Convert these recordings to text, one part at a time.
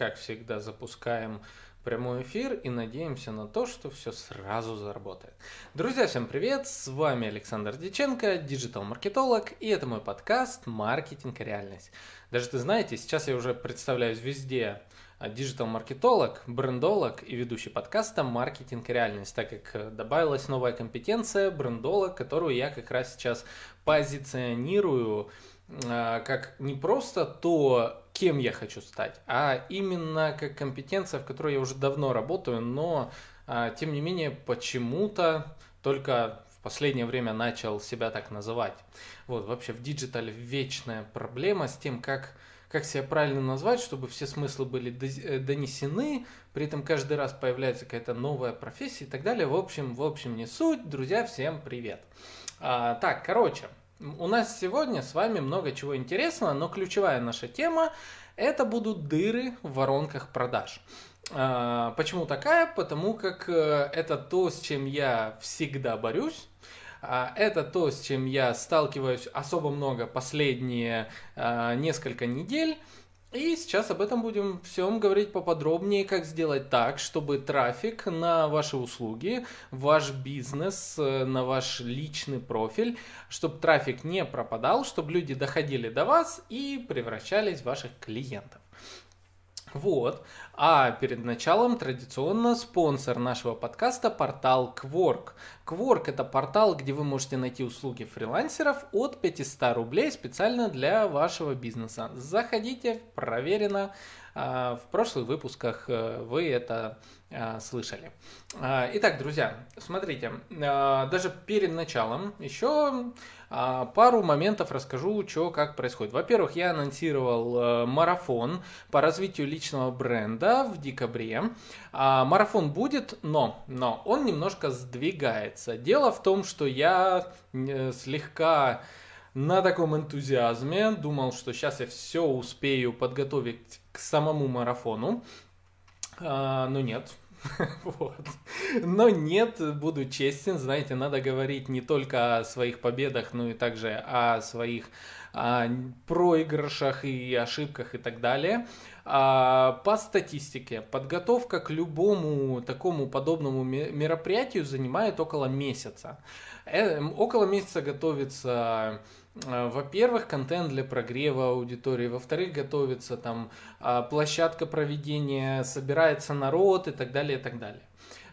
как всегда, запускаем прямой эфир и надеемся на то, что все сразу заработает. Друзья, всем привет! С вами Александр Диченко, диджитал-маркетолог, и это мой подкаст «Маркетинг и реальность». Даже ты знаете, сейчас я уже представляюсь везде диджитал-маркетолог, брендолог и ведущий подкаста «Маркетинг и реальность», так как добавилась новая компетенция брендолог, которую я как раз сейчас позиционирую а, как не просто то, кем я хочу стать, а именно как компетенция, в которой я уже давно работаю, но а, тем не менее почему-то только в последнее время начал себя так называть. Вот, вообще в диджитале вечная проблема с тем, как, как себя правильно назвать, чтобы все смыслы были э, донесены, при этом каждый раз появляется какая-то новая профессия и так далее. В общем, в общем, не суть. Друзья, всем привет. А, так, короче, у нас сегодня с вами много чего интересного, но ключевая наша тема – это будут дыры в воронках продаж. А, почему такая? Потому как э, это то, с чем я всегда борюсь. А, это то, с чем я сталкиваюсь особо много последние а, несколько недель. И сейчас об этом будем всем говорить поподробнее, как сделать так, чтобы трафик на ваши услуги, ваш бизнес, э, на ваш личный профиль, чтобы трафик не пропадал, чтобы люди доходили до вас и превращались в ваших клиентов. Вот. А перед началом традиционно спонсор нашего подкаста портал Quark. Quark это портал, где вы можете найти услуги фрилансеров от 500 рублей специально для вашего бизнеса. Заходите, проверено. А, в прошлых выпусках э, вы это а, слышали. А, итак, друзья, смотрите, даже перед началом еще пару моментов расскажу, что как происходит. Во-первых, я анонсировал э, марафон по развитию личного бренда в декабре. Марафон будет, но, но он немножко сдвигается. Дело в том, что я э, слегка на таком энтузиазме, думал, что сейчас я все успею подготовить к самому марафону, а, но нет. вот. Но нет, буду честен, знаете, надо говорить не только о своих победах, но и также о своих о проигрышах и ошибках и так далее. А, по статистике, подготовка к любому такому подобному мероприятию занимает около месяца. Э, около месяца готовится Э, во-первых, контент для прогрева аудитории, во-вторых, готовится там а, площадка проведения, собирается народ и так далее, и так далее.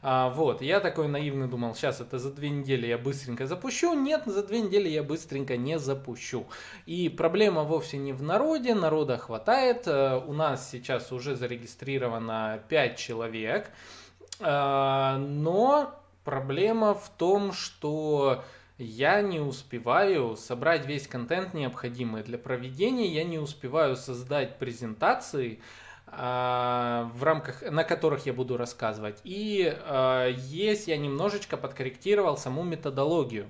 А, вот, я такой наивный думал, сейчас это за две недели я быстренько запущу. Нет, за две недели я быстренько не запущу. И проблема вовсе не в народе, народа хватает. Э, у нас сейчас уже зарегистрировано 5 человек. А, но проблема в том, что я не успеваю собрать весь контент необходимый для проведения, я не успеваю создать презентации, в рамках, на которых я буду рассказывать. И а, есть я немножечко подкорректировал саму методологию.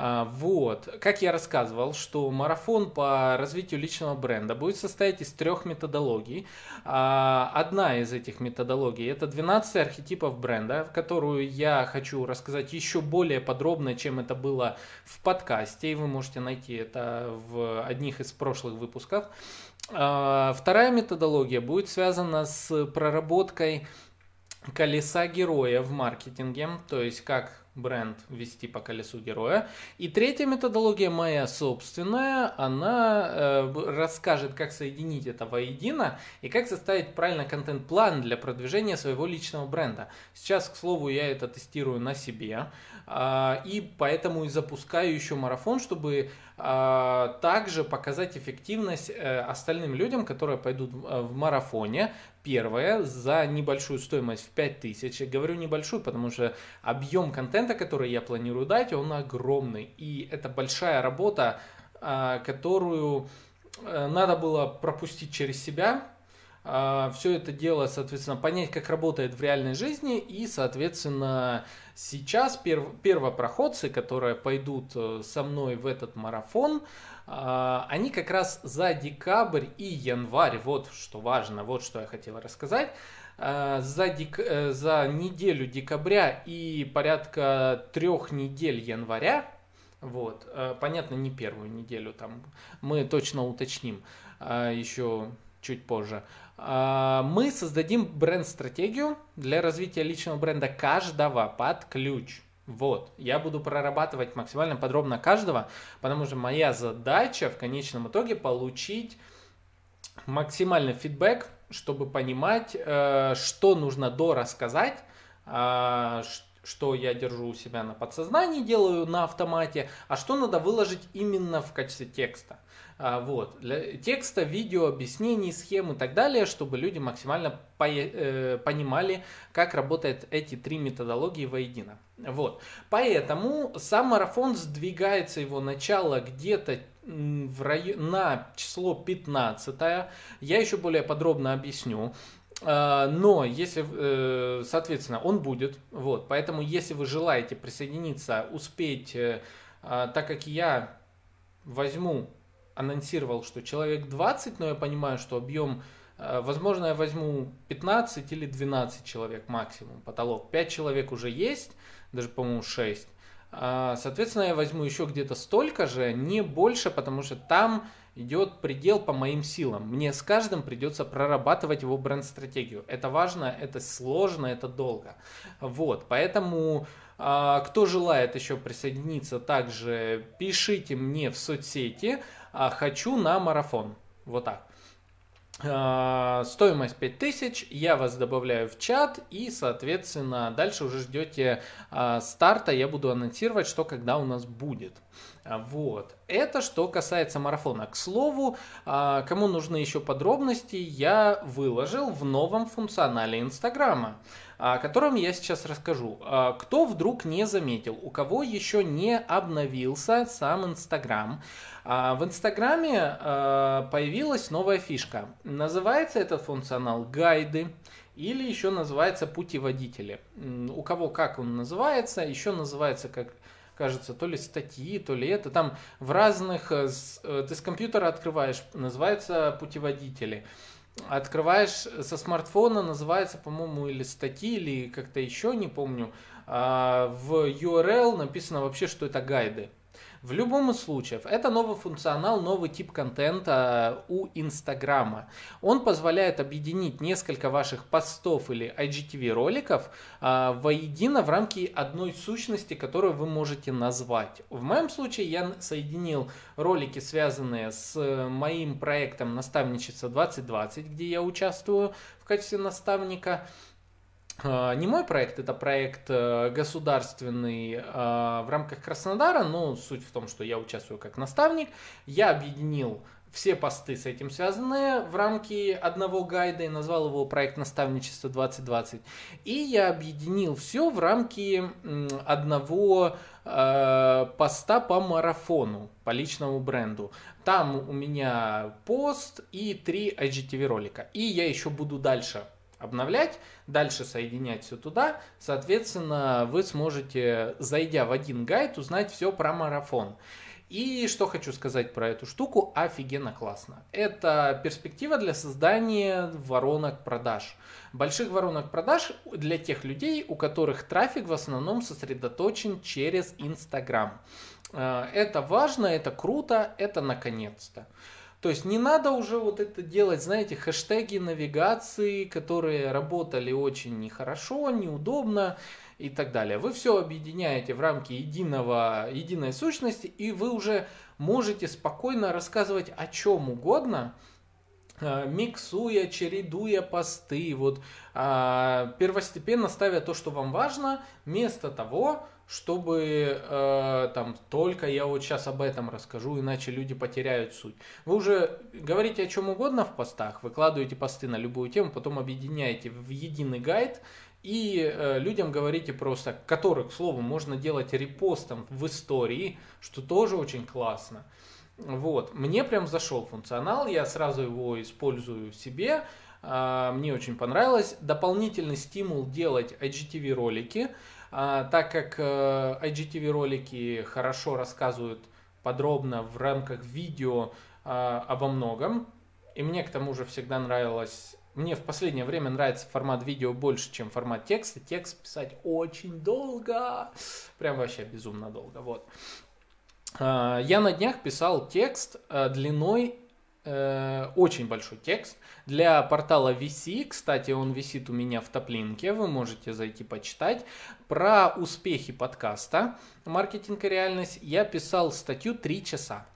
А, вот. Как я рассказывал, что марафон по развитию личного бренда будет состоять из трех методологий. Одна из этих методологий – это 12 архетипов бренда, которую я хочу рассказать еще более подробно, чем это было в подкасте, и вы можете найти это в одних из прошлых выпусков. А, вторая методология будет связана с проработкой колеса героя в маркетинге, то есть как бренд вести по колесу героя. И третья методология моя собственная, она э, расскажет, как соединить это воедино и как составить правильно контент-план для продвижения своего личного бренда. Сейчас, к слову, я это тестирую на себе, э, и поэтому и запускаю еще марафон, чтобы также показать эффективность э, остальным людям, которые пойдут э, в марафоне, первое, за небольшую стоимость в 5000. Говорю небольшую, потому что объем контента, который я планирую дать, он огромный. И это большая работа, а, которую э, надо было пропустить через себя, а, все это дело, соответственно, понять, как работает в реальной жизни, и, соответственно, сейчас перв, первопроходцы, которые пойдут э, со мной в этот марафон, а, они как раз за декабрь и январь, вот что важно, вот что я хотел рассказать, а, за, дек... Э, за неделю декабря и порядка трех недель января, вот, э, понятно, не первую неделю, там мы точно уточним еще чуть позже. А, мы создадим бренд-стратегию для развития личного бренда каждого под ключ. Вот, я буду прорабатывать максимально подробно каждого, потому что моя задача в конечном итоге получить максимальный фидбэк, чтобы понимать, э, что нужно дорассказать, а, что я держу у себя на подсознании, делаю на автомате, а что надо выложить именно в качестве текста. А, вот. Для текста, видео, объяснений, схем и так далее, чтобы люди максимально э, понимали, как работают эти три методологии воедино. Вот. Поэтому сам марафон сдвигается его начало где-то в рай... на число 15. Я еще более подробно объясню. А, но если, э, соответственно, он будет, вот, поэтому если вы желаете присоединиться, успеть, э, а, так как я возьму анонсировал, что человек 20, но я понимаю, что объем, э, возможно, я возьму 15 или 12 человек максимум, потолок. 5 человек уже есть, даже, по-моему, 6. А, соответственно, я возьму еще где-то столько же, не больше, потому что там идет предел по моим силам. Мне с каждым придется прорабатывать его бренд-стратегию. Это важно, это сложно, это долго. Вот, поэтому а, кто желает еще присоединиться, также пишите мне в соцсети хочу на марафон. Вот так. А, стоимость 5000, я вас добавляю в чат и, соответственно, дальше уже ждете а, старта, я буду анонсировать, что когда у нас будет. А, вот. Это что касается марафона. К слову, кому нужны еще подробности, я выложил в новом функционале Инстаграма о котором я сейчас расскажу. Кто вдруг не заметил, у кого еще не обновился сам Инстаграм, а в Инстаграме а, появилась новая фишка. Называется этот функционал «Гайды» или еще называется «Путеводители». У кого как он называется, еще называется как кажется, то ли статьи, то ли это. Там в разных... Э, э, ты с компьютера открываешь, называется путеводители. Открываешь со смартфона, называется, по-моему, или статьи, или как-то еще, не помню. А в URL написано вообще, что это гайды. В любом из случаев, это новый функционал, новый тип контента у Инстаграма. Он позволяет объединить несколько ваших постов или IGTV роликов а, воедино в рамки одной сущности, которую вы можете назвать. В моем случае я соединил ролики, связанные с моим проектом Наставничество 2020, где я участвую в качестве наставника, не мой проект, это проект э, государственный а, в рамках Краснодара, но суть в том, что я участвую как наставник. Я объединил все посты с этим связанные в рамки одного гайда и назвал его проект наставничества 2020. И я объединил все в рамки одного э, поста по марафону, по личному бренду. Там у меня пост и три IGTV ролика. И я еще буду дальше обновлять, дальше соединять все туда. Соответственно, вы сможете, зайдя в один гайд, узнать все про марафон. И что хочу сказать про эту штуку, офигенно классно. Это перспектива для создания воронок продаж. Больших воронок продаж для тех людей, у которых трафик в основном сосредоточен через Инстаграм. Э, это важно, это круто, это наконец-то. То есть не надо уже вот это делать, знаете, хэштеги навигации, которые работали очень нехорошо, неудобно и так далее. Вы все объединяете в рамки единого, единой сущности, и вы уже можете спокойно рассказывать о чем угодно, э, миксуя, чередуя посты, вот а, первостепенно ставя то, что вам важно, вместо того, чтобы э, там только я вот сейчас об этом расскажу, иначе люди потеряют суть. Вы уже говорите о чем угодно в постах, выкладываете посты на любую тему, потом объединяете в единый гайд и э, людям говорите просто, которых, к слову, можно делать репостом в истории, что тоже очень классно. Вот, мне прям зашел функционал, я сразу его использую себе, э, мне очень понравилось. Дополнительный стимул делать IGTV ролики. А, так как э, IGTV ролики хорошо рассказывают подробно в рамках видео а, обо многом, и мне к тому же всегда нравилось мне в последнее время нравится формат видео больше, чем формат текста. Текст писать очень долго. Прям вообще безумно долго. Вот. А, я на днях писал текст длиной э, очень большой текст. Для портала VC, кстати, он висит у меня в топлинке, вы можете зайти почитать. Про успехи подкаста «Маркетинг и реальность» я писал статью 3 часа.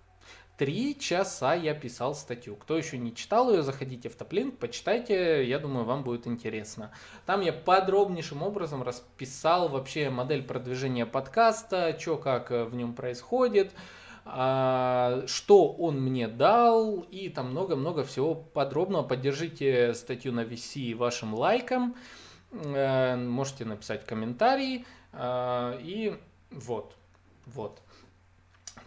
Три часа я писал статью. Кто еще не читал ее, заходите в топлинк, почитайте, я думаю, вам будет интересно. Там я подробнейшим образом расписал вообще модель продвижения подкаста, что как в нем происходит, что он мне дал и там много-много всего подробного. Поддержите статью на VC вашим лайком, э, можете написать комментарий а, и вот, вот.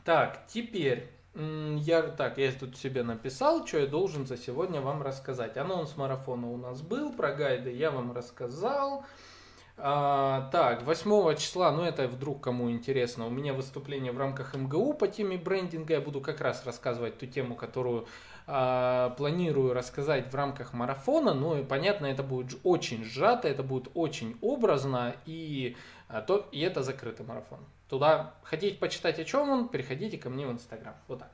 Так, теперь я так, я тут себе написал, что я должен за сегодня вам рассказать. Анонс марафона у нас был, про гайды я вам рассказал. А, так, 8 числа, ну это вдруг кому интересно, у меня выступление в рамках МГУ по теме брендинга. Я буду как раз рассказывать ту тему, которую а, планирую рассказать в рамках марафона. Ну и понятно, это будет очень сжато, это будет очень образно, и, а, то, и это закрытый марафон. Туда хотите почитать, о чем он, переходите ко мне в Инстаграм. Вот так.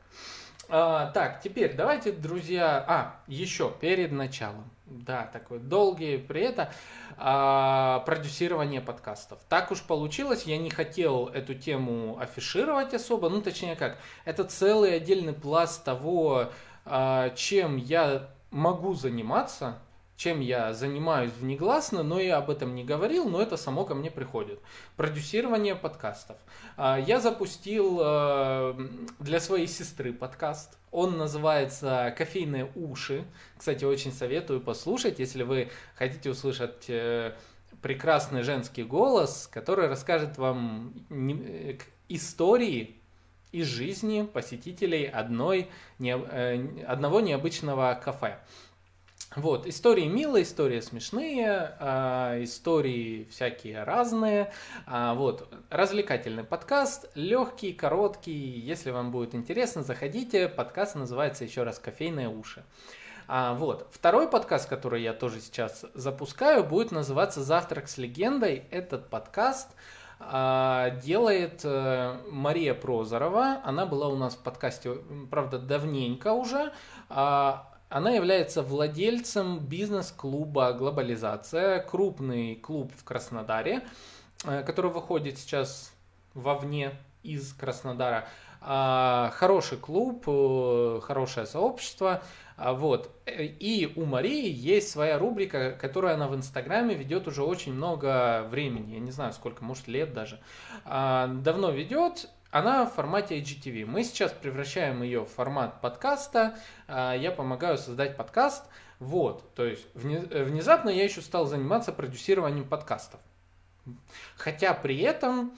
А, так, теперь давайте, друзья... А, еще перед началом. Да, такой долгий при этом а, продюсирование подкастов. Так уж получилось, я не хотел эту тему афишировать особо, ну точнее как, это целый отдельный пласт того, а, чем я могу заниматься, чем я занимаюсь внегласно, но я об этом не говорил, но это само ко мне приходит. Продюсирование подкастов. А, я запустил э, для своей сестры подкаст. Он называется «Кофейные уши». Кстати, очень советую послушать, если вы хотите услышать э, прекрасный женский голос, который расскажет вам э, истории из жизни посетителей одной, одного необычного кафе. Вот, истории милые, истории смешные, э, истории всякие разные. Э, вот, развлекательный подкаст, легкий, короткий. Если вам будет интересно, заходите. Подкаст называется еще раз «Кофейные уши». А, вот. Второй подкаст, который я тоже сейчас запускаю, будет называться «Завтрак с легендой». Этот подкаст а, делает а, Мария Прозорова. Она была у нас в подкасте, правда, давненько уже. Она является владельцем бизнес-клуба «Глобализация», крупный клуб в Краснодаре, э, который выходит сейчас вовне из Краснодара. А, хороший клуб, э, хорошее сообщество. А, вот. И у Марии есть своя рубрика, которую она в Инстаграме ведет уже очень много времени. Я не знаю, сколько, может, лет даже. А, давно ведет. Она в формате IGTV. Мы сейчас превращаем ее в формат подкаста. А, я помогаю создать подкаст. Вот, то есть внезапно я еще стал заниматься продюсированием подкастов. Хотя при этом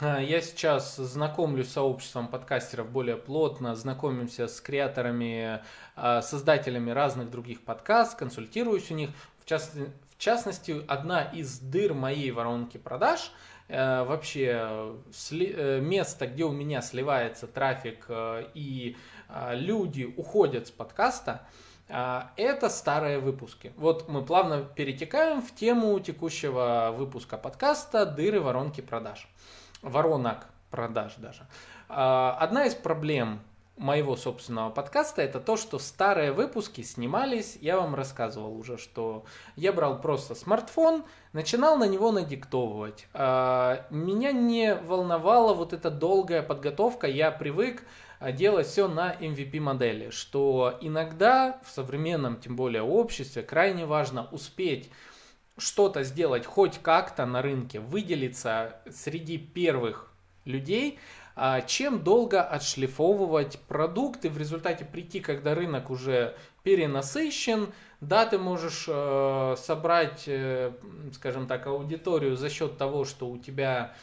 а, я сейчас знакомлюсь с сообществом подкастеров более плотно, знакомимся с креаторами, а, создателями разных других подкастов, консультируюсь у них. В частности, одна из дыр моей воронки продаж – Э, вообще сли, э, место, где у меня сливается трафик э, и люди уходят с подкаста, это старые выпуски. Вот мы плавно перетекаем в тему текущего выпуска подкаста «Дыры воронки продаж». Воронок продаж даже. Одна из проблем моего собственного подкаста, это то, что старые выпуски снимались, я вам рассказывал уже, что я брал просто смартфон, начинал на него надиктовывать. А, меня не волновала вот эта долгая подготовка, я привык а, делать все на MVP модели, что иногда в современном, тем более обществе, крайне важно успеть что-то сделать хоть как-то на рынке, выделиться среди первых людей, чем долго отшлифовывать продукты, в результате прийти, когда рынок уже перенасыщен, да, ты можешь э, собрать, э, скажем так, аудиторию за счет того, что у тебя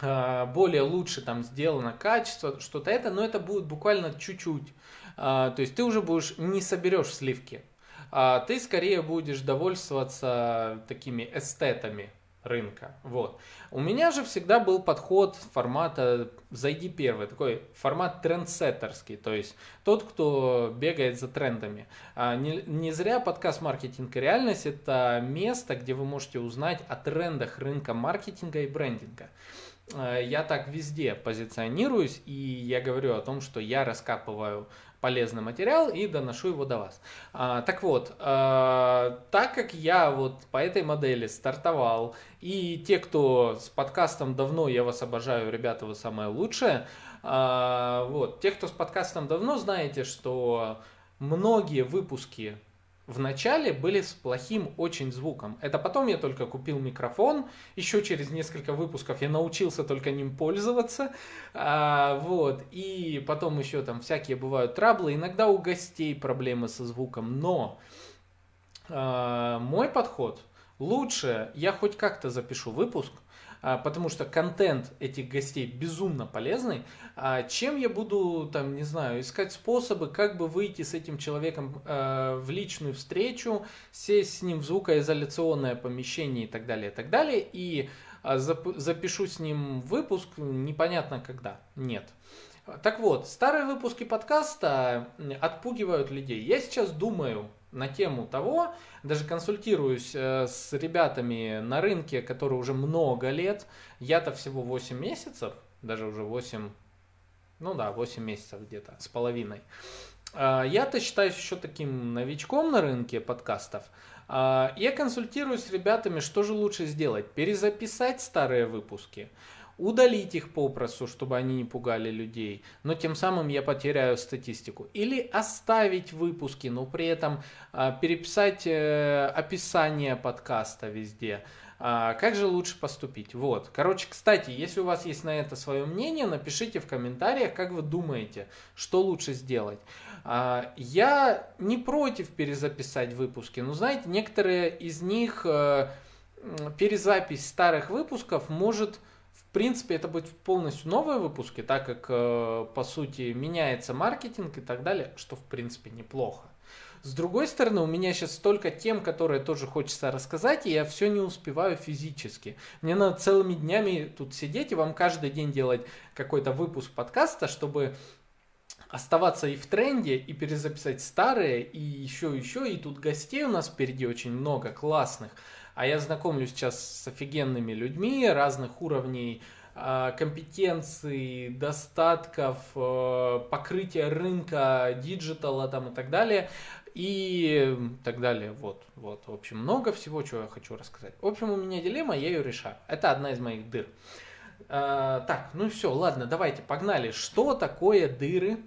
э, более лучше там сделано качество, что-то это, но это будет буквально чуть-чуть. Э, то есть ты уже будешь не соберешь сливки, а ты скорее будешь довольствоваться такими эстетами, рынка. Вот. У меня же всегда был подход формата «зайди первый», такой формат трендсеттерский, то есть тот, кто бегает за трендами. А не, не зря подкаст «Маркетинг и реальность» — это место, где вы можете узнать о трендах рынка маркетинга и брендинга. А, я так везде позиционируюсь, и я говорю о том, что я раскапываю полезный материал и доношу его до вас. А, так вот, а, так как я вот по этой модели стартовал, и те, кто с подкастом давно, я вас обожаю, ребята, вы самое лучшее. А, вот, те, кто с подкастом давно, знаете, что многие выпуски в начале были с плохим очень звуком. Это потом я только купил микрофон, еще через несколько выпусков я научился только ним пользоваться, а, вот, и потом еще там всякие бывают траблы, иногда у гостей проблемы со звуком, но а, мой подход лучше я хоть как-то запишу выпуск, а, потому что контент этих гостей безумно полезный, а чем я буду, там, не знаю, искать способы, как бы выйти с этим человеком э, в личную встречу, сесть с ним в звукоизоляционное помещение и так далее, и так далее, и зап- запишу с ним выпуск непонятно когда. Нет. Так вот, старые выпуски подкаста отпугивают людей. Я сейчас думаю на тему того, даже консультируюсь э, с ребятами на рынке, которые уже много лет. Я-то всего 8 месяцев, даже уже 8, ну да, 8 месяцев где-то, с половиной. А, я-то считаюсь еще таким новичком на рынке подкастов. А, я консультируюсь с ребятами, что же лучше сделать. Перезаписать старые выпуски – удалить их попросту, чтобы они не пугали людей, но тем самым я потеряю статистику. Или оставить выпуски, но при этом а, переписать э, описание подкаста везде. А, как же лучше поступить? Вот. Короче, кстати, если у вас есть на это свое мнение, напишите в комментариях, как вы думаете, что лучше сделать. А, я не против перезаписать выпуски, но знаете, некоторые из них э, перезапись старых выпусков может принципе, это будет полностью новые выпуски, так как, э, по сути, меняется маркетинг и так далее, что, в принципе, неплохо. С другой стороны, у меня сейчас столько тем, которые тоже хочется рассказать, и я все не успеваю физически. Мне надо целыми днями тут сидеть и вам каждый день делать какой-то выпуск подкаста, чтобы оставаться и в тренде, и перезаписать старые, и еще, еще, и тут гостей у нас впереди очень много классных. А я знакомлюсь сейчас с офигенными людьми разных уровней а, компетенций, достатков, э, покрытия рынка, диджитала там и так далее. И так далее. Вот, вот. В общем, много всего, чего я хочу рассказать. В общем, у меня дилемма, я ее решаю. Это одна из моих дыр. А, так, ну все, ладно, давайте, погнали. Что такое дыры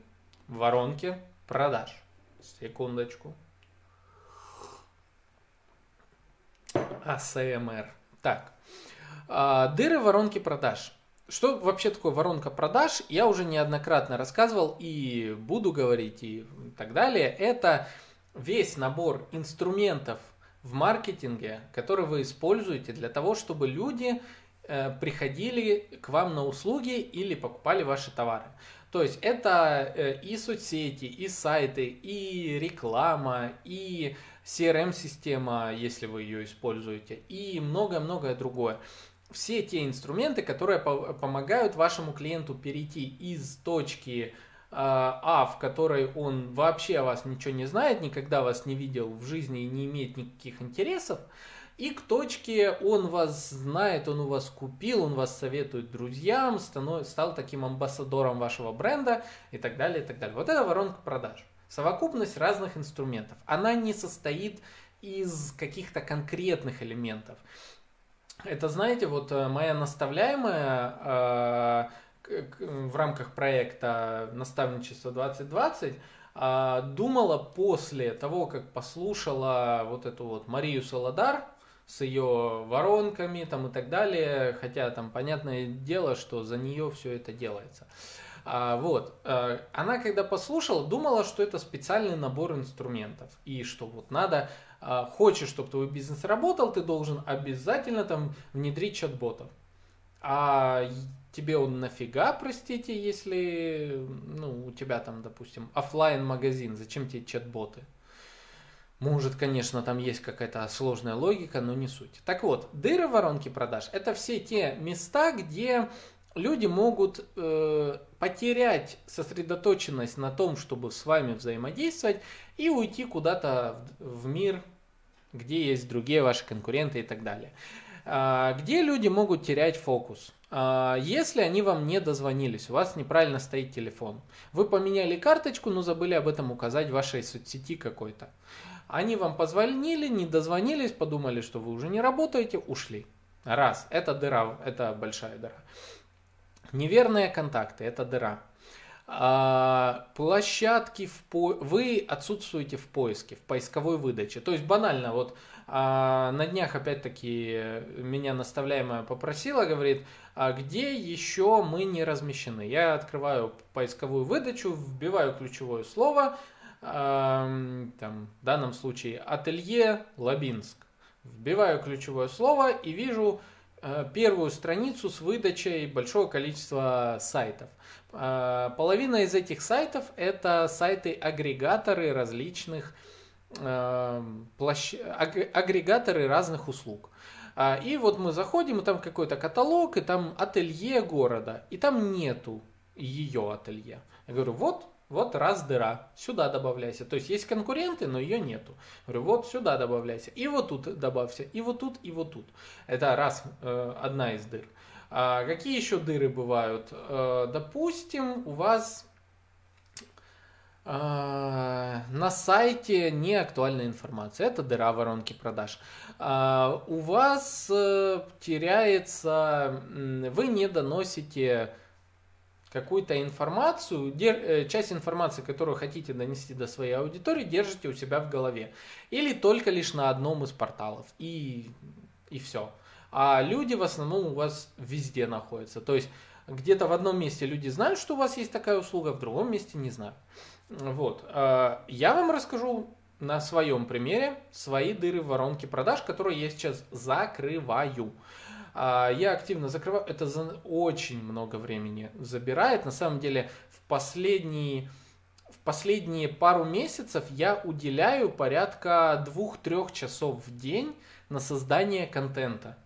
в воронке продаж? Секундочку. АСМР. Так, а, дыры воронки продаж. Что вообще такое воронка продаж? Я уже неоднократно рассказывал и буду говорить и так далее. Это весь набор инструментов в маркетинге, которые вы используете для того, чтобы люди э, приходили к вам на услуги или покупали ваши товары. То есть это э, и соцсети, и сайты, и реклама, и CRM-система, если вы ее используете, и многое-многое другое. Все те инструменты, которые помогают вашему клиенту перейти из точки а, а, в которой он вообще о вас ничего не знает, никогда вас не видел в жизни и не имеет никаких интересов, и к точке он вас знает, он у вас купил, он вас советует друзьям, стал таким амбассадором вашего бренда и так далее, и так далее. Вот это воронка продаж. Совокупность разных инструментов. Она не состоит из каких-то конкретных элементов. Это, знаете, вот э, моя наставляемая э, в рамках проекта «Наставничество 2020» э, думала после того, как послушала вот эту вот Марию Солодар с ее воронками там и так далее, хотя там понятное дело, что за нее все это делается. А, вот. А, она, когда послушала, думала, что это специальный набор инструментов. И что вот надо, а, хочешь, чтобы твой бизнес работал, ты должен обязательно там внедрить чат-ботов. А тебе он нафига, простите, если ну, у тебя там, допустим, офлайн магазин зачем тебе чат-боты? Может, конечно, там есть какая-то сложная логика, но не суть. Так вот, дыры воронки продаж – это все те места, где люди могут э, потерять сосредоточенность на том, чтобы с вами взаимодействовать и уйти куда-то в, в мир, где есть другие ваши конкуренты и так далее. А, где люди могут терять фокус? А, если они вам не дозвонились, у вас неправильно стоит телефон. Вы поменяли карточку, но забыли об этом указать в вашей соцсети какой-то. Они вам позвонили, не дозвонились, подумали, что вы уже не работаете, ушли. Раз, это дыра, это большая дыра. Неверные контакты, это дыра. А, площадки в по... вы отсутствуете в поиске, в поисковой выдаче. То есть банально, вот а, на днях опять-таки меня наставляемая попросила, говорит, а где еще мы не размещены? Я открываю поисковую выдачу, вбиваю ключевое слово, там, в данном случае ателье Лабинск. Вбиваю ключевое слово и вижу первую страницу с выдачей большого количества сайтов. Э, половина из этих сайтов это сайты-агрегаторы различных э, площ... агрегаторы разных услуг. И вот мы заходим, и там какой-то каталог, и там ателье города, и там нету ее ателье. Я говорю, вот вот раз дыра, сюда добавляйся. То есть есть конкуренты, но ее нету. Говорю, вот сюда добавляйся. И вот тут добавься. И вот тут, и вот тут. Это раз, э, одна из дыр. А какие еще дыры бывают? Э, допустим, у вас э, на сайте не актуальная информация. Это дыра воронки продаж. А у вас э, теряется, вы не доносите какую-то информацию, э, часть информации, которую хотите донести до своей аудитории, держите у себя в голове. Или только лишь на одном из порталов. И, и все. А люди в основном у вас везде находятся. То есть где-то в одном месте люди знают, что у вас есть такая услуга, в другом месте не знают. Вот. А, я вам расскажу на своем примере свои дыры в воронке продаж, которые я сейчас закрываю. А, я активно закрываю, это за очень много времени забирает. На самом деле в последние, в последние пару месяцев я уделяю порядка 2-3 часов в день на создание контента.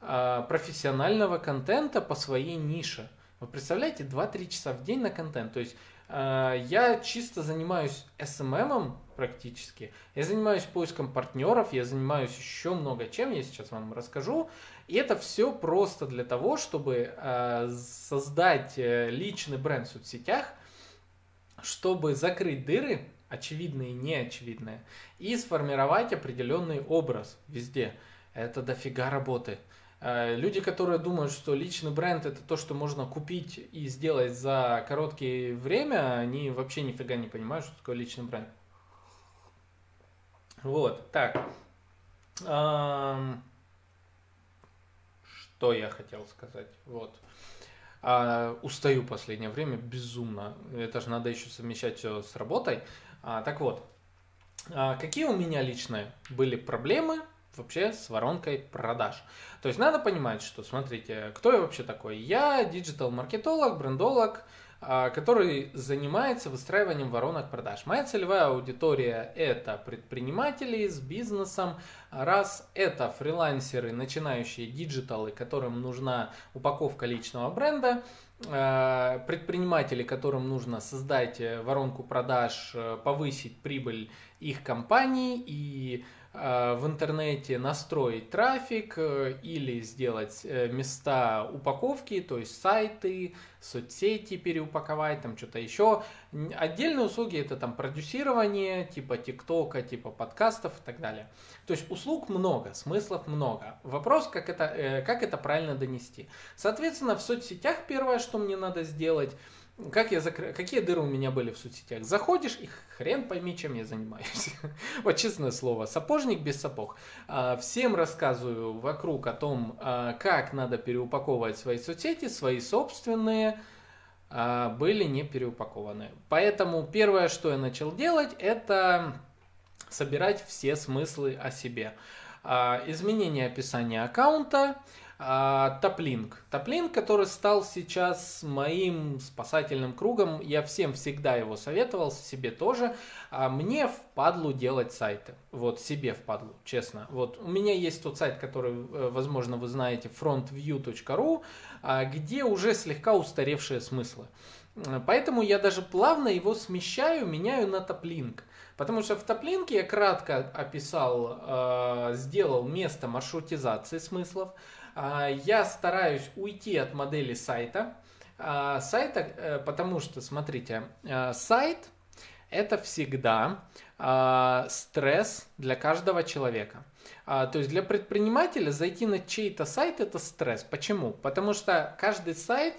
А, профессионального контента по своей нише. Вы представляете, 2-3 часа в день на контент. То есть а, я чисто занимаюсь SMM практически. Я занимаюсь поиском партнеров, я занимаюсь еще много чем, я сейчас вам расскажу. И это все просто для того, чтобы э, создать э, личный бренд в соцсетях, чтобы закрыть дыры, очевидные и неочевидные, и сформировать определенный образ везде. Это дофига работы. Э, люди, которые думают, что личный бренд это то, что можно купить и сделать за короткое время, они вообще нифига не понимают, что такое личный бренд. Вот, так. Что я хотел сказать? Вот. А, устаю последнее время безумно. Это же надо еще совмещать все с работой. А, так вот, а, какие у меня личные были проблемы вообще с воронкой продаж? То есть надо понимать, что, смотрите, кто я вообще такой? Я диджитал-маркетолог, брендолог, который занимается выстраиванием воронок продаж. Моя целевая аудитория это предприниматели с бизнесом, раз это фрилансеры, начинающие диджиталы, которым нужна упаковка личного бренда, а, предприниматели, которым нужно создать э, воронку продаж, э, повысить прибыль их компании и в интернете настроить трафик э, или сделать э, места упаковки, то есть сайты, соцсети переупаковать, там что-то еще. Отдельные услуги это там продюсирование, типа ТикТока, типа подкастов и так далее. То есть услуг много, смыслов много. Вопрос, как это, как это правильно донести. Соответственно, в соцсетях первое, что мне надо сделать – как я закр... Какие дыры у меня были в соцсетях? Заходишь и хрен пойми, чем я занимаюсь. вот честное слово, сапожник без сапог. А, всем рассказываю вокруг о том, а, как надо переупаковывать свои соцсети, свои собственные а, были не переупакованы. Поэтому первое, что я начал делать, это собирать все смыслы о себе. Изменение описания аккаунта, Топлинк. Топлинк, который стал сейчас моим спасательным кругом. Я всем всегда его советовал, себе тоже. А мне впадлу делать сайты. Вот себе впадлу, честно. Вот у меня есть тот сайт, который, э, возможно, вы знаете, frontview.ru, а, где уже слегка устаревшие смыслы. Поэтому я даже плавно его смещаю, меняю на топлинк. Потому что в топлинке я кратко описал, э, сделал место маршрутизации смыслов. Э, я стараюсь уйти от модели сайта. Э, сайта, э, потому что, смотрите, э, сайт это всегда э, стресс для каждого человека. А, то есть для предпринимателя зайти на чей-то сайт это стресс. Почему? Потому что каждый сайт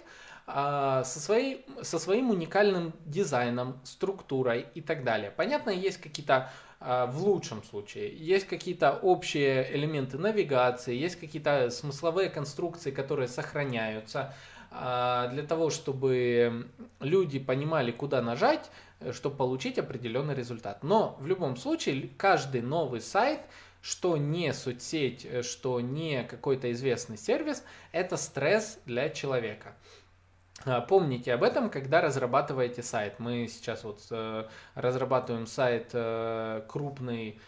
а, со, своей, со своим уникальным дизайном, структурой и так далее. Понятно, есть какие-то а, в лучшем случае. Есть какие-то общие элементы навигации, есть какие-то смысловые конструкции, которые сохраняются а, для того, чтобы люди понимали, куда нажать, чтобы получить определенный результат. Но в любом случае, каждый новый сайт – что не соцсеть, э, что не какой-то известный сервис, это стресс для человека. А, помните об этом, когда разрабатываете сайт. Мы сейчас вот э, разрабатываем сайт э, крупный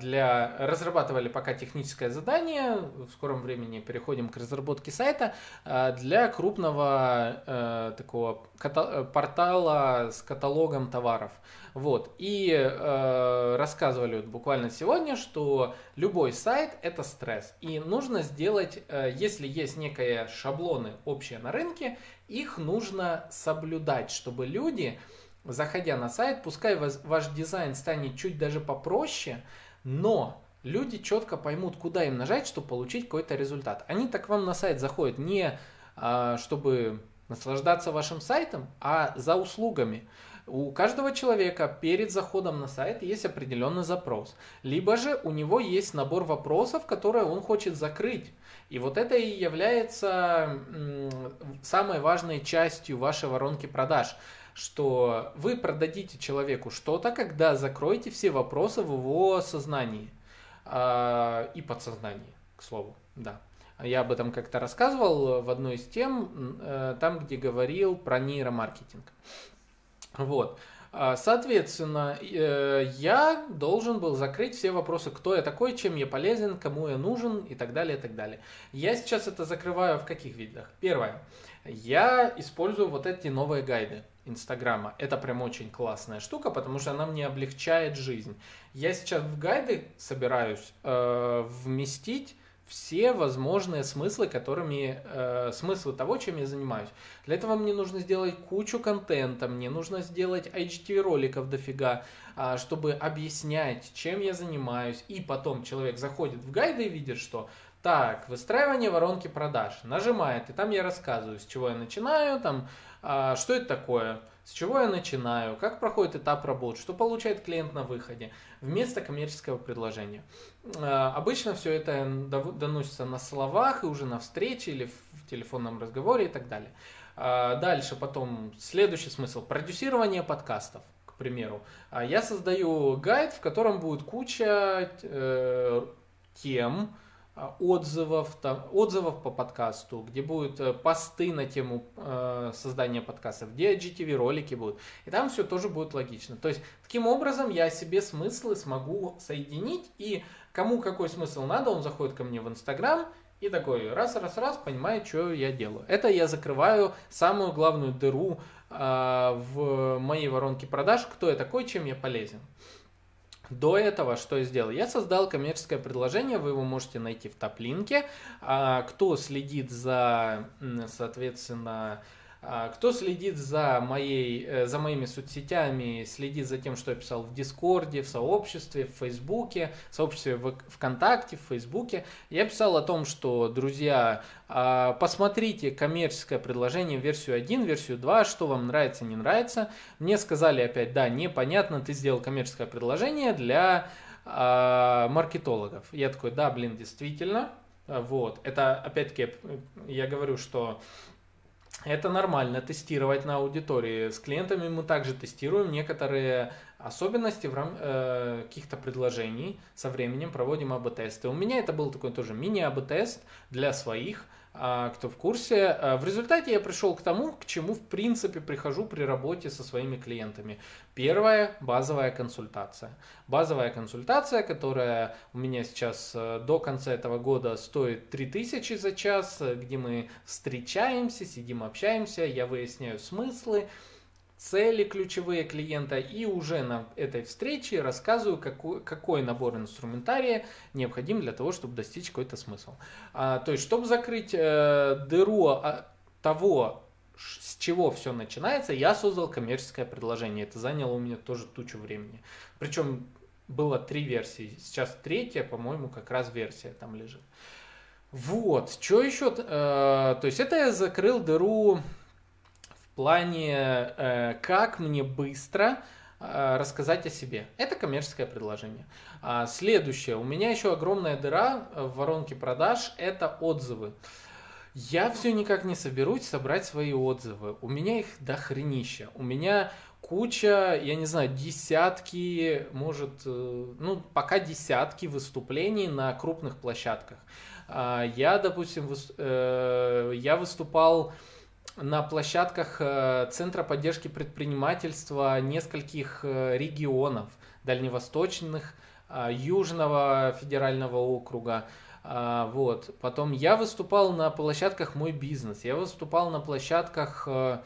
для разрабатывали пока техническое задание, в скором времени переходим к разработке сайта а, для крупного э, такого портала с каталогом товаров. Вот. И э, рассказывали вот буквально сегодня, что любой сайт это стресс. И нужно сделать, э, если есть некие шаблоны общие на рынке, их нужно соблюдать, чтобы люди, заходя на сайт, пускай ваш дизайн станет чуть даже попроще, но люди четко поймут, куда им нажать, чтобы получить какой-то результат. Они так вам на сайт заходят не а, чтобы наслаждаться вашим сайтом, а за услугами. У каждого человека перед заходом на сайт есть определенный запрос. Либо же у него есть набор вопросов, которые он хочет закрыть. И вот это и является самой важной частью вашей воронки продаж что вы продадите человеку что-то, когда закроете все вопросы в его сознании э, и подсознании, к слову, да. Я об этом как-то рассказывал в одной из тем, э, там, где говорил про нейромаркетинг. Вот. А, соответственно, э, я должен был закрыть все вопросы, кто я такой, чем я полезен, кому я нужен и так далее, и так далее. Я сейчас это закрываю в каких видах? Первое. Я использую вот эти новые гайды. Инстаграма. Это прям очень классная штука, потому что она мне облегчает жизнь. Я сейчас в гайды собираюсь э, вместить все возможные смыслы, которыми э, смыслы того, чем я занимаюсь. Для этого мне нужно сделать кучу контента, мне нужно сделать IGTV роликов дофига, э, чтобы объяснять, чем я занимаюсь. И потом человек заходит в гайды и видит, что так, выстраивание воронки продаж, нажимает, и там я рассказываю, с чего я начинаю, там что это такое, с чего я начинаю, как проходит этап работы, что получает клиент на выходе, вместо коммерческого предложения. А, обычно все это доносится на словах и уже на встрече или в телефонном разговоре и так далее. А, дальше потом следующий смысл – продюсирование подкастов к примеру, я создаю гайд, в котором будет куча э, тем, а, отзывов, там, отзывов по подкасту, где будут э, посты на тему э, создания подкастов, где IGTV ролики будут. И там все тоже будет логично. То есть, таким образом я себе смыслы смогу соединить, и кому какой смысл надо, он заходит ко мне в Инстаграм, и такой раз-раз-раз понимает, что я делаю. Это я закрываю самую главную дыру э, в моей воронке продаж, кто я такой, чем я полезен. До этого что я сделал? Я создал коммерческое предложение, вы его можете найти в топ-линке. А, кто следит за, соответственно, кто следит за, моей, э, за моими соцсетями, следит за тем, что я писал в Дискорде, в сообществе, в Фейсбуке, в сообществе в ВКонтакте, в Фейсбуке, я писал о том, что, друзья, а, посмотрите коммерческое предложение, версию 1, версию 2, что вам нравится, не нравится. Мне сказали опять, да, непонятно, ты сделал коммерческое предложение для а, маркетологов. Я такой, да, блин, действительно. Вот, это опять-таки я говорю, что это нормально тестировать на аудитории. С клиентами мы также тестируем некоторые особенности в рам... э, каких-то предложений. Со временем проводим АБ-тесты. У меня это был такой тоже мини-АБ-тест для своих кто в курсе. А, в результате я пришел к тому, к чему в принципе прихожу при работе со своими клиентами. Первая базовая консультация. Базовая консультация, которая у меня сейчас э, до конца этого года стоит 3000 за час, где мы встречаемся, сидим, общаемся, я выясняю смыслы, цели ключевые клиента и уже на этой встрече рассказываю, какой, какой набор инструментария необходим для того, чтобы достичь какой-то смысл. А, то есть, чтобы закрыть э, дыру а, того, с чего все начинается, я создал коммерческое предложение. Это заняло у меня тоже тучу времени. Причем было три версии. Сейчас третья, по-моему, как раз версия там лежит. Вот, что еще? Э, то есть это я закрыл дыру плане, э, как мне быстро э, рассказать о себе. Это коммерческое предложение. А следующее. У меня еще огромная дыра в воронке продаж. Это отзывы. Я все никак не соберусь собрать свои отзывы. У меня их до хренища. У меня куча, я не знаю, десятки, может, э, ну, пока десятки выступлений на крупных площадках. А, я, допустим, э, я выступал на площадках э, Центра поддержки предпринимательства нескольких регионов, дальневосточных, Южного федерального округа, вот. Потом я выступал на площадках «Мой бизнес», я выступал на площадках, э,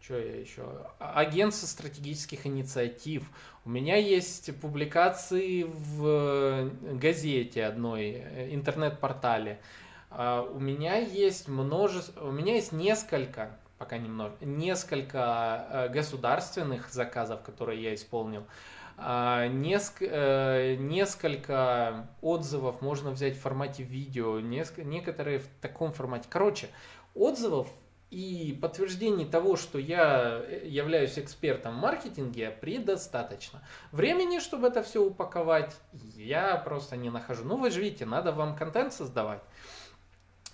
что я еще, агентства стратегических инициатив. У меня есть публикации в э, газете одной, э, интернет-портале. А, у меня есть множество, у меня есть несколько, пока немного, несколько государственных заказов, которые я исполнил. А, э, несколько отзывов можно взять в формате видео, некоторые в таком формате. Короче, отзывов и подтверждений того, что я э, являюсь экспертом в маркетинге, предостаточно. Времени, чтобы это все упаковать, я просто не нахожу. Ну, вы же видите, надо вам контент создавать.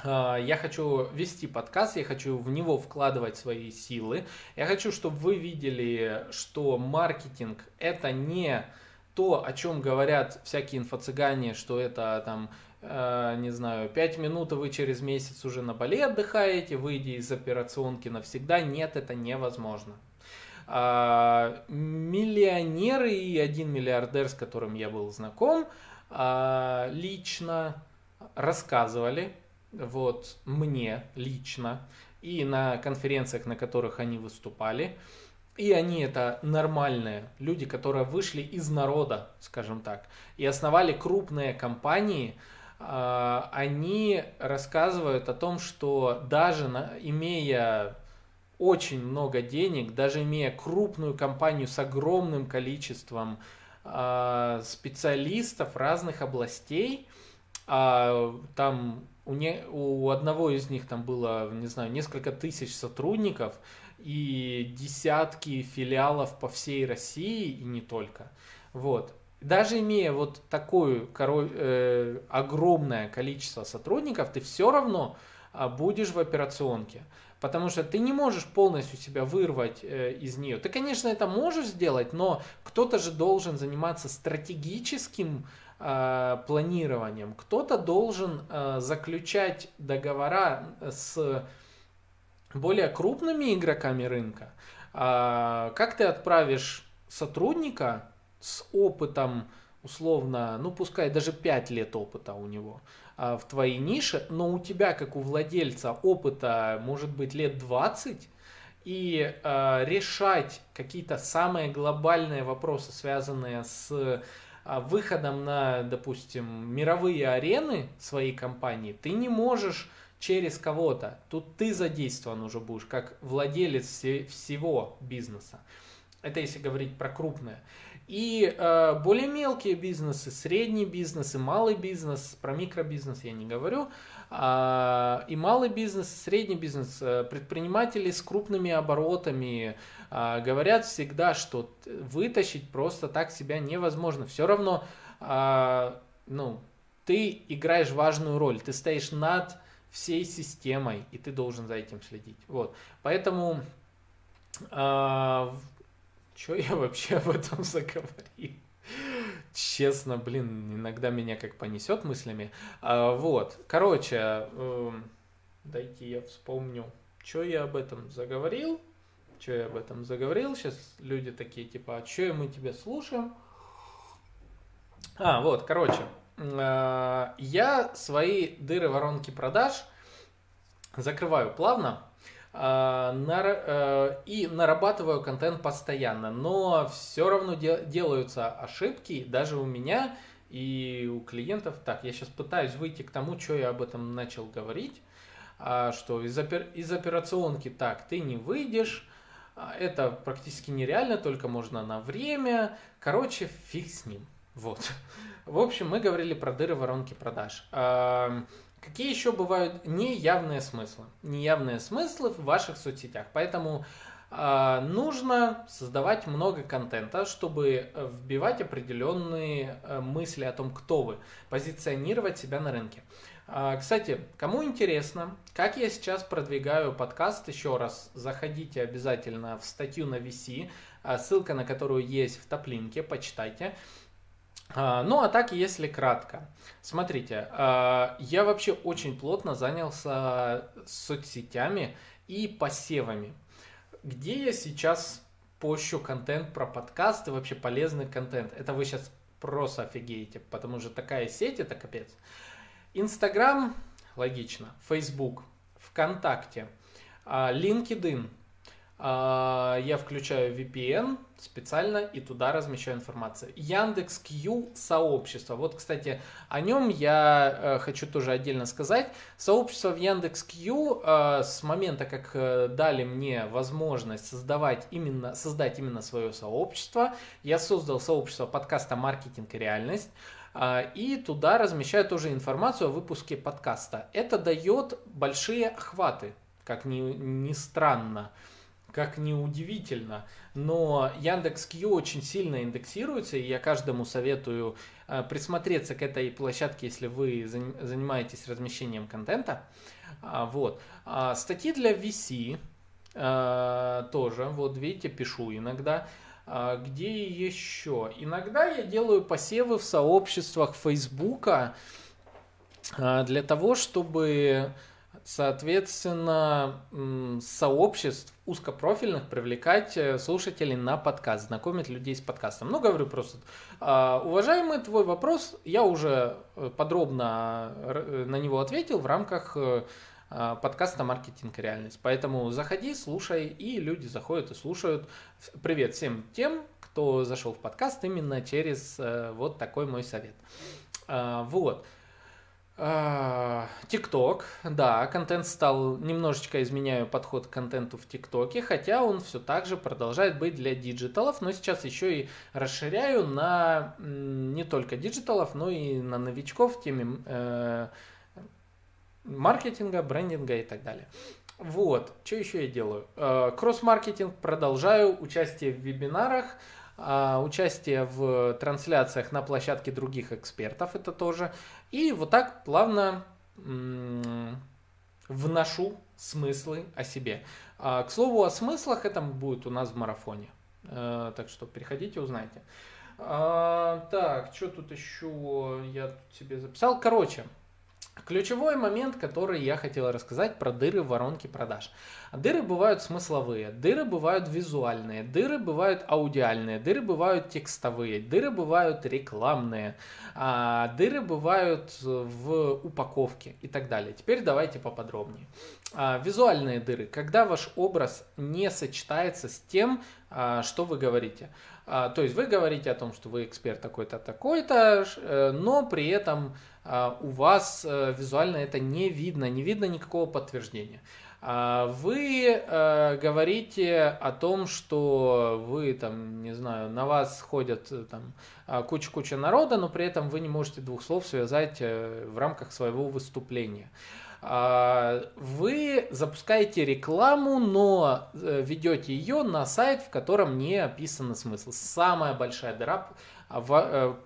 А, я хочу вести подкаст, я хочу в него вкладывать свои силы. Я хочу, чтобы вы видели, что маркетинг это не то, о чем говорят всякие инфо-цыгане, что это там, э, не знаю, 5 минут, и вы через месяц уже на Бали отдыхаете, выйдя из операционки навсегда. Нет, это невозможно. Э, миллионеры и один миллиардер, с которым я был знаком, э, лично рассказывали, вот мне лично и на конференциях, на которых они выступали. И они это нормальные люди, которые вышли из народа, скажем так, и основали крупные компании. А, они рассказывают о том, что даже имея очень много денег, даже имея крупную компанию с огромным количеством а, специалистов разных областей, а, там у, не, у одного из них там было, не знаю, несколько тысяч сотрудников и десятки филиалов по всей России и не только. Вот. Даже имея вот такое э, огромное количество сотрудников, ты все равно э, будешь в операционке. Потому что ты не можешь полностью себя вырвать э, из нее. Ты, конечно, это можешь сделать, но кто-то же должен заниматься стратегическим Э, планированием. Кто-то должен э, заключать договора с более крупными игроками рынка. А, как ты отправишь сотрудника с опытом, условно, ну пускай даже 5 лет опыта у него а, в твоей нише, но у тебя, как у владельца, опыта может быть лет 20, и э, решать какие-то самые глобальные вопросы, связанные с выходом на, допустим, мировые арены своей компании, ты не можешь через кого-то. Тут ты задействован уже будешь, как владелец всего бизнеса. Это если говорить про крупное. И э, более мелкие бизнесы, средний бизнес и малый бизнес, про микробизнес я не говорю, и малый бизнес, средний бизнес, э, предприниматели с крупными оборотами э, говорят всегда, что вытащить просто так себя невозможно. Все равно, э, ну, ты играешь важную роль, ты стоишь над всей системой, и ты должен за этим следить. Вот. Поэтому что я вообще об этом заговорил? Честно, блин, иногда меня как понесет мыслями. А, вот, короче, э, дайте я вспомню, что я об этом заговорил. Что я об этом заговорил? Сейчас люди такие, типа, а что мы тебя слушаем? А, вот, короче, э, я свои дыры воронки продаж закрываю плавно. И нарабатываю контент постоянно, но все равно делаются ошибки, даже у меня и у клиентов. Так, я сейчас пытаюсь выйти к тому, что я об этом начал говорить, что из, опер... из операционки так ты не выйдешь, это практически нереально, только можно на время. Короче, фиг с ним. Вот. В общем, мы говорили про дыры воронки продаж. Какие еще бывают неявные смыслы? Неявные смыслы в ваших соцсетях. Поэтому э, нужно создавать много контента, чтобы вбивать определенные э, мысли о том, кто вы, позиционировать себя на рынке. Э, кстати, кому интересно, как я сейчас продвигаю подкаст, еще раз заходите обязательно в статью на VC, ссылка на которую есть в топлинке, почитайте. А, ну, а так, если кратко. Смотрите, а, я вообще очень плотно занялся соцсетями и посевами. Где я сейчас пощу контент про подкасты, вообще полезный контент? Это вы сейчас просто офигеете, потому что такая сеть, это капец. Инстаграм, логично. Фейсбук, ВКонтакте, а, LinkedIn – а, я включаю VPN специально и туда размещаю информацию. Яндекс Q сообщество. Вот, кстати, о нем я э, хочу тоже отдельно сказать. Сообщество в Яндекс Q э, с момента, как э, дали мне возможность создавать именно, создать именно свое сообщество, я создал сообщество подкаста «Маркетинг и реальность». И туда размещаю тоже информацию о выпуске подкаста. Это дает большие охваты, как ни, ни странно как ни удивительно, но Яндекс.Кью очень сильно индексируется, и я каждому советую э, присмотреться к этой площадке, если вы занимаетесь размещением контента. А, вот. А, статьи для VC э, тоже, вот видите, пишу иногда. А, где еще? Иногда я делаю посевы в сообществах Фейсбука для того, чтобы соответственно, сообществ узкопрофильных привлекать э, слушателей на подкаст, знакомить людей с подкастом. Ну, говорю просто, а, уважаемый твой вопрос, я уже э, подробно э, на него ответил в рамках а, подкаста «Маркетинг реальность». Поэтому заходи, слушай, и люди заходят и слушают. Привет всем тем, кто зашел в подкаст именно через вот такой мой совет. А, вот. А, ТикТок, да, контент стал, немножечко изменяю подход к контенту в ТикТоке, хотя он все так же продолжает быть для диджиталов, но сейчас еще и расширяю на не только диджиталов, но и на новичков в теме э, маркетинга, брендинга и так далее. Вот, что еще я делаю? Э, кросс-маркетинг продолжаю, участие в вебинарах, участие в трансляциях на площадке других экспертов, это тоже. И вот так плавно вношу смыслы о себе. А, к слову о смыслах, это будет у нас в марафоне. Э, так что переходите, узнайте. А, так, что тут еще я тут себе записал? Короче, Ключевой момент, который я хотел рассказать про дыры в воронке продаж. Дыры бывают смысловые, дыры бывают визуальные, дыры бывают аудиальные, дыры бывают текстовые, дыры бывают рекламные, а, дыры бывают в упаковке и так далее. Теперь давайте поподробнее. А, визуальные дыры, когда ваш образ не сочетается с тем, а, что вы говорите. То есть вы говорите о том, что вы эксперт такой-то, такой-то, э, но при этом у вас э, визуально это не видно, не видно никакого подтверждения. А, вы э, говорите о том, что вы там, не знаю, на вас ходят э, там а, куча-куча народа, но при этом вы не можете двух слов связать в рамках своего выступления. Вы запускаете рекламу, но ведете ее на сайт, в котором не описан смысл. Самая большая дыра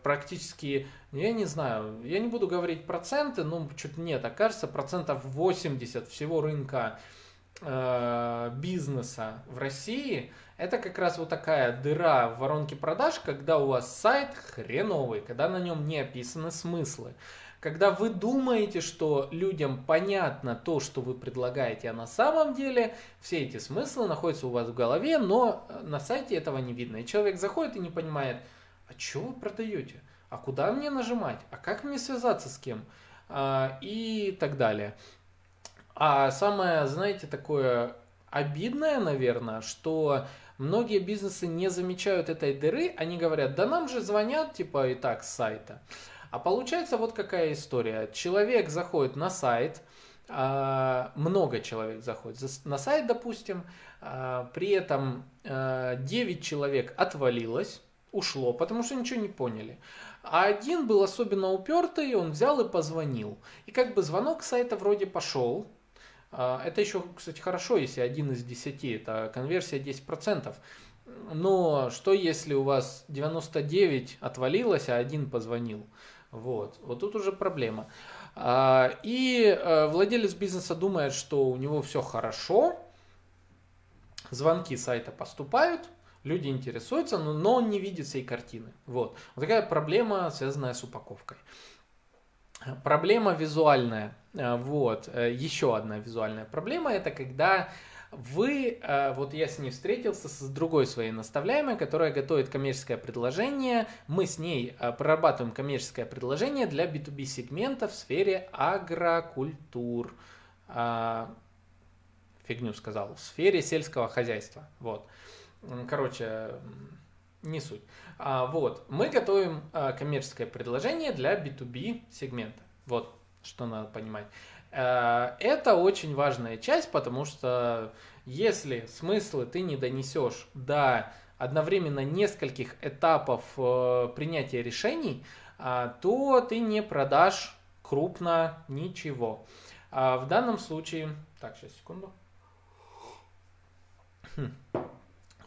практически я не знаю, я не буду говорить проценты, но что-то мне так кажется, процентов 80 всего рынка э, бизнеса в России это как раз вот такая дыра в воронке продаж, когда у вас сайт хреновый, когда на нем не описаны смыслы. Когда вы думаете, что людям понятно то, что вы предлагаете, а на самом деле все эти смыслы находятся у вас в голове, но на сайте этого не видно. И человек заходит и не понимает, а что вы продаете? А куда мне нажимать, а как мне связаться с кем а, и так далее. А самое, знаете, такое обидное, наверное, что многие бизнесы не замечают этой дыры, они говорят, да нам же звонят, типа, и так с сайта. А получается вот какая история. Человек заходит на сайт, а, много человек заходит на сайт, допустим, а, при этом 9 а, человек отвалилось, ушло, потому что ничего не поняли. А один был особенно упертый, он взял и позвонил. И как бы звонок сайта вроде пошел. Это еще, кстати, хорошо, если один из десяти, это конверсия 10%. Но что если у вас 99 отвалилось, а один позвонил? Вот, вот тут уже проблема. А, и э, владелец бизнеса думает, что у него все хорошо, звонки сайта поступают, люди интересуются, но, но он не видит всей картины. Вот. вот такая проблема, связанная с упаковкой. Проблема визуальная. Э, вот. Э, Еще одна визуальная проблема это когда вы, э, вот я с ней встретился с другой своей наставляемой, которая готовит коммерческое предложение. Мы с ней прорабатываем коммерческое предложение для B2B сегмента в сфере агрокультур. Фигню сказал, в сфере сельского хозяйства. Вот. Короче, не суть. А, вот, мы готовим э, коммерческое предложение для B2B сегмента. Вот, что надо понимать. Э, это очень важная часть, потому что если смыслы ты не донесешь до одновременно нескольких этапов э, принятия решений, э, то ты не продашь крупно ничего. А в данном случае... Так, сейчас, секунду. Хм.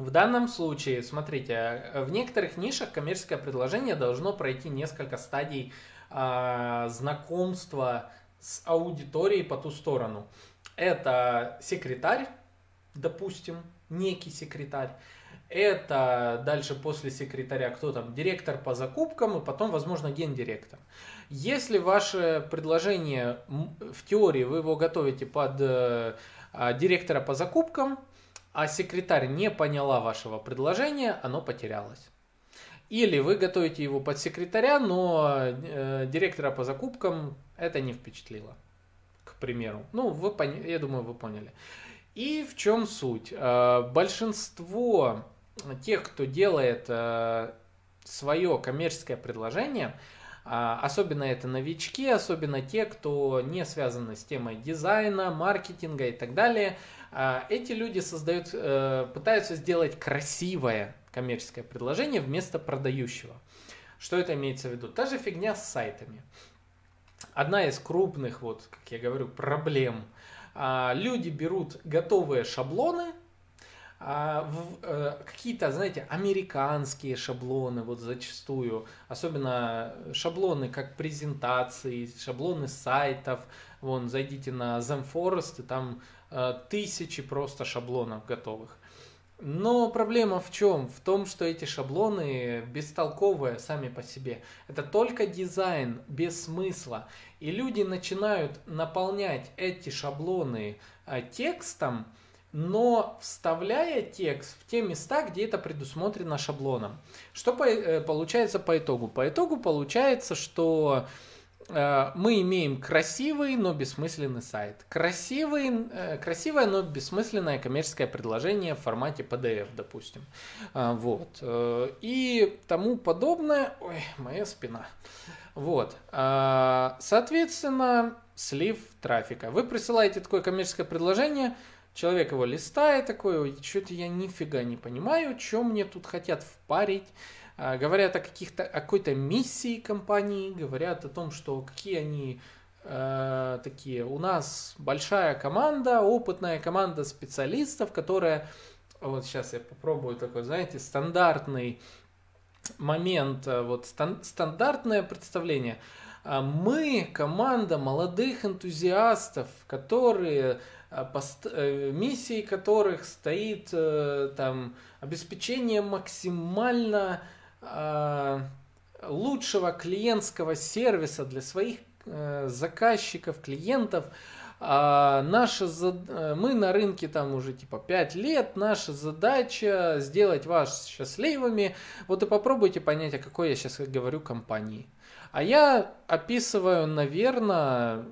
В данном случае, смотрите, в некоторых нишах коммерческое предложение должно пройти несколько стадий знакомства с аудиторией по ту сторону. Это секретарь, допустим, некий секретарь. Это дальше после секретаря кто там? Директор по закупкам и потом, возможно, гендиректор. Если ваше предложение в теории вы его готовите под э, а, директора по закупкам, а секретарь не поняла вашего предложения, оно потерялось. Или вы готовите его под секретаря, но э, директора по закупкам это не впечатлило, к примеру. Ну, вы, я думаю, вы поняли. И в чем суть? Э, большинство тех, кто делает э, свое коммерческое предложение, э, особенно это новички, особенно те, кто не связаны с темой дизайна, маркетинга и так далее, эти люди создают, пытаются сделать красивое коммерческое предложение вместо продающего. Что это имеется в виду? Та же фигня с сайтами. Одна из крупных, вот, как я говорю, проблем. А, люди берут готовые шаблоны, а, э, какие-то, знаете, американские шаблоны, вот зачастую, особенно шаблоны как презентации, шаблоны сайтов, вон, зайдите на Zemforest, и там э, тысячи просто шаблонов готовых. Но проблема в чем? В том, что эти шаблоны бестолковые сами по себе. Это только дизайн без смысла. И люди начинают наполнять эти шаблоны а, текстом, но вставляя текст в те места, где это предусмотрено шаблоном. Что э, получается по итогу? По итогу получается, что Э, мы имеем красивый, но бессмысленный сайт. Красивый, э, красивое, но бессмысленное коммерческое предложение в формате PDF, допустим. Э, вот. И тому подобное. Ой, моя спина. Вот. Соответственно, слив трафика. Вы присылаете такое коммерческое предложение, человек его листает такой, что-то я нифига не понимаю, что мне тут хотят впарить а, говорят о каких-то о какой-то миссии компании, говорят о том, что какие они э, такие. У нас большая команда, опытная команда специалистов, которая вот сейчас я попробую такой, знаете, стандартный момент, э, вот стан- стандартное представление. А мы команда молодых энтузиастов, которые пост- миссией которых стоит там обеспечение максимально лучшего клиентского сервиса для своих э, заказчиков, клиентов. А наша, э, мы на рынке там уже типа 5 лет, наша задача сделать вас счастливыми. Вот и попробуйте понять, о какой я сейчас говорю компании. А я описываю, наверное,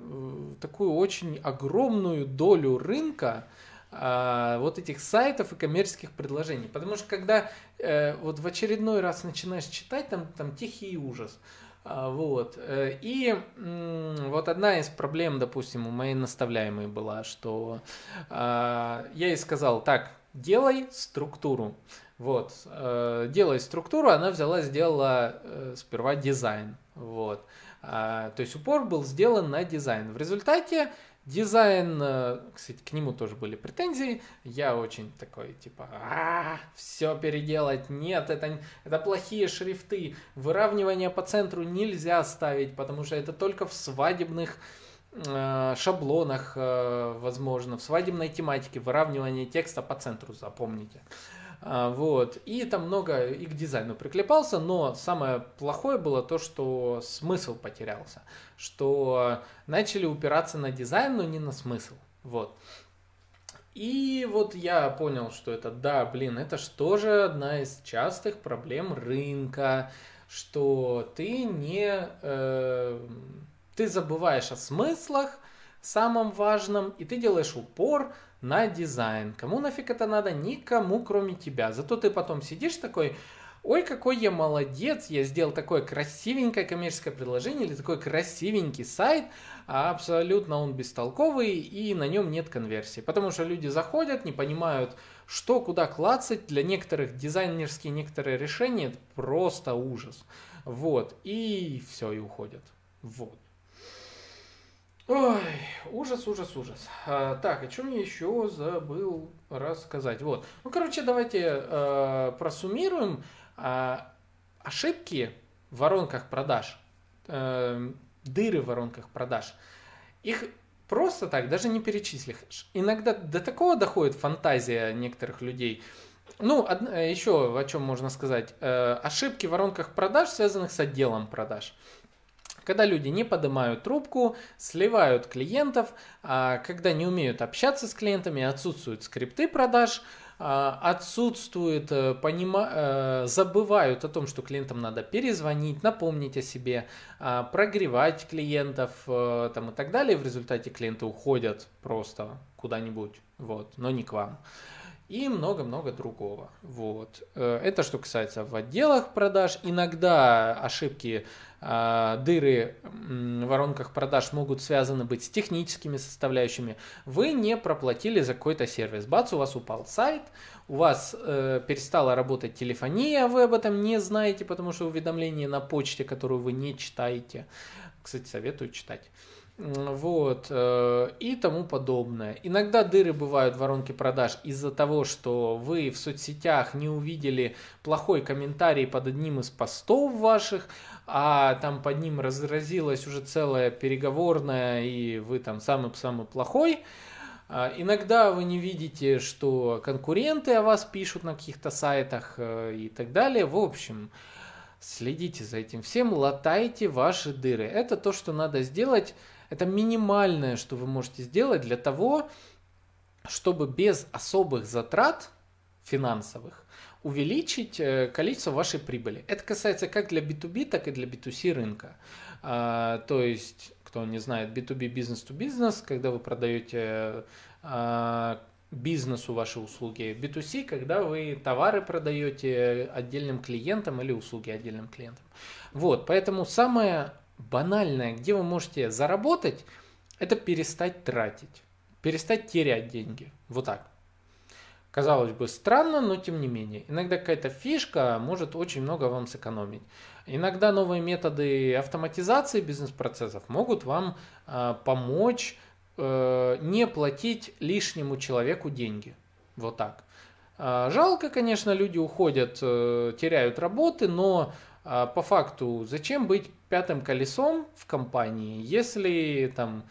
такую очень огромную долю рынка, а, вот этих сайтов и коммерческих предложений. Потому что когда э, вот в очередной раз начинаешь читать, там, там тихий ужас. А, вот. Э, и вот одна из проблем, допустим, у моей наставляемой была, что а, я ей сказал, так, делай структуру. Вот, э, делай структуру, она взяла, сделала э, сперва дизайн. Вот. А, то есть упор был сделан на дизайн. В результате Дизайн, э, кстати, к нему тоже были претензии. Я очень такой, типа, а, все переделать. Нет, это, это плохие шрифты. Выравнивание по центру нельзя ставить, потому что это только в свадебных э, шаблонах, э, возможно, в свадебной тематике. Выравнивание текста по центру, запомните. Вот. И там много и к дизайну приклепался, но самое плохое было то, что смысл потерялся. Что начали упираться на дизайн, но не на смысл. Вот. И вот я понял, что это, да, блин, это же тоже одна из частых проблем рынка, что ты не... Э, ты забываешь о смыслах, самом важном, и ты делаешь упор на дизайн. Кому нафиг это надо? Никому, кроме тебя. Зато ты потом сидишь такой, ой, какой я молодец, я сделал такое красивенькое коммерческое предложение или такой красивенький сайт, а абсолютно он бестолковый и на нем нет конверсии. Потому что люди заходят, не понимают, что куда клацать. Для некоторых дизайнерские некоторые решения это просто ужас. Вот, и все, и уходят. Вот. Ой, ужас, ужас, ужас. А, так, о чем я еще забыл рассказать? Вот. Ну, короче, давайте э, просуммируем э, ошибки в воронках продаж, э, дыры в воронках продаж. Их просто так даже не перечислишь. Иногда до такого доходит фантазия некоторых людей. Ну, од... еще о чем можно сказать. Э, ошибки в воронках продаж, связанных с отделом продаж когда люди не поднимают трубку, сливают клиентов, а, когда не умеют общаться с клиентами, отсутствуют скрипты продаж, а, отсутствует, э, понима... Э, забывают о том, что клиентам надо перезвонить, напомнить о себе, а, прогревать клиентов э, там, и так далее. В результате клиенты уходят просто куда-нибудь, вот, но не к вам и много-много другого. Вот. Это что касается в отделах продаж. Иногда ошибки а, дыры в воронках продаж могут связаны быть с техническими составляющими. Вы не проплатили за какой-то сервис. Бац, у вас упал сайт, у вас э, перестала работать телефония, вы об этом не знаете, потому что уведомление на почте, которую вы не читаете. Кстати, советую читать вот, э, и тому подобное. Иногда дыры бывают в воронке продаж из-за того, что вы в соцсетях не увидели плохой комментарий под одним из постов ваших, а там под ним разразилась уже целая переговорная, и вы там самый-самый плохой. А иногда вы не видите, что конкуренты о вас пишут на каких-то сайтах э, и так далее. В общем, следите за этим всем, латайте ваши дыры. Это то, что надо сделать это минимальное, что вы можете сделать для того, чтобы без особых затрат финансовых увеличить э, количество вашей прибыли. Это касается как для B2B, так и для B2C рынка. А, то есть, кто не знает, B2B бизнес-to-бизнес, когда вы продаете а, бизнесу ваши услуги, B2C, когда вы товары продаете отдельным клиентам или услуги отдельным клиентам. Вот, поэтому самое банальное, где вы можете заработать, это перестать тратить, перестать терять деньги. Вот так. Казалось бы, странно, но тем не менее. Иногда какая-то фишка может очень много вам сэкономить. Иногда новые методы автоматизации бизнес-процессов могут вам э, помочь э, не платить лишнему человеку деньги. Вот так. Э, жалко, конечно, люди уходят, э, теряют работы, но по факту зачем быть пятым колесом в компании, если там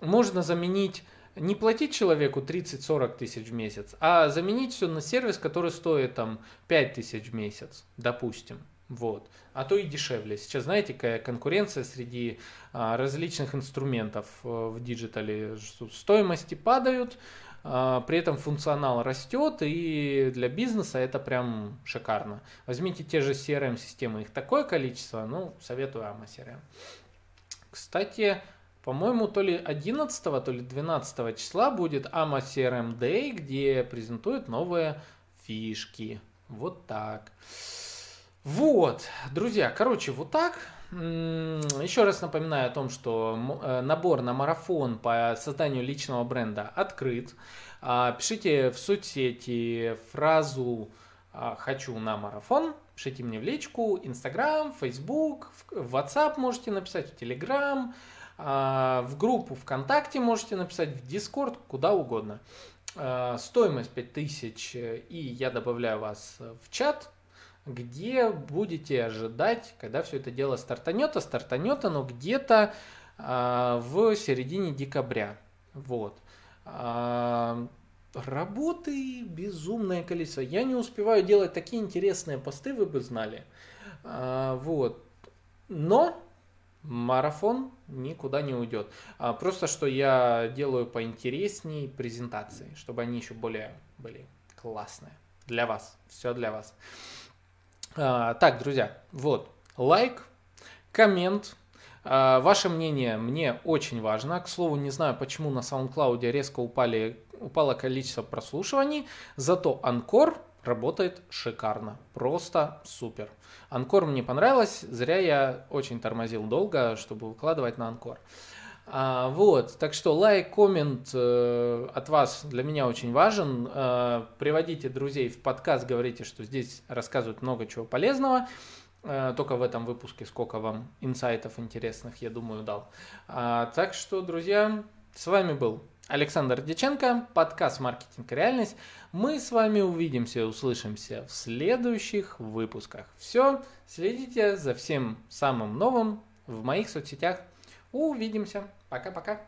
можно заменить не платить человеку 30-40 тысяч в месяц, а заменить все на сервис, который стоит там 5 тысяч в месяц, допустим. Вот. А то и дешевле. Сейчас, знаете, какая конкуренция среди а, различных инструментов а, в диджитале. Стоимости падают, а, при этом функционал растет, и для бизнеса это прям шикарно. Возьмите те же CRM-системы, их такое количество, ну, советую amoCRM. Кстати, по-моему, то ли 11, то ли 12 числа будет amoCRM Day, где презентуют новые фишки. Вот так. Вот, друзья, короче, вот так. Еще раз напоминаю о том, что э, набор на марафон по созданию личного бренда открыт. А, пишите в соцсети фразу а, «хочу на марафон», пишите мне в личку, Инстаграм, Фейсбук, в WhatsApp можете написать, в Телеграм, в группу ВКонтакте можете написать, в Дискорд, куда угодно. А, стоимость 5000, и я добавляю вас в чат, где будете ожидать, когда все это дело стартанет, а стартанет оно где-то а, в середине декабря. Вот. А, работы безумное количество. Я не успеваю делать такие интересные посты, вы бы знали. А, вот. Но марафон никуда не уйдет. А, просто что я делаю поинтересней презентации, чтобы они еще более были классные. Для вас. Все для вас. А, так, друзья, вот, лайк, коммент, а, Ваше мнение мне очень важно. К слову, не знаю, почему на SoundCloud резко упали, упало количество прослушиваний, зато Анкор работает шикарно, просто супер. Анкор мне понравилось, зря я очень тормозил долго, чтобы выкладывать на Анкор. А, вот, так что лайк, коммент э, от вас для меня очень важен. Э, приводите друзей в подкаст, говорите, что здесь рассказывают много чего полезного. Э, только в этом выпуске сколько вам инсайтов интересных, я думаю, дал. А, так что, друзья, с вами был Александр Деченко, подкаст «Маркетинг реальность». Мы с вами увидимся и услышимся в следующих выпусках. Все, следите за всем самым новым в моих соцсетях. Увидимся. Пока-пока.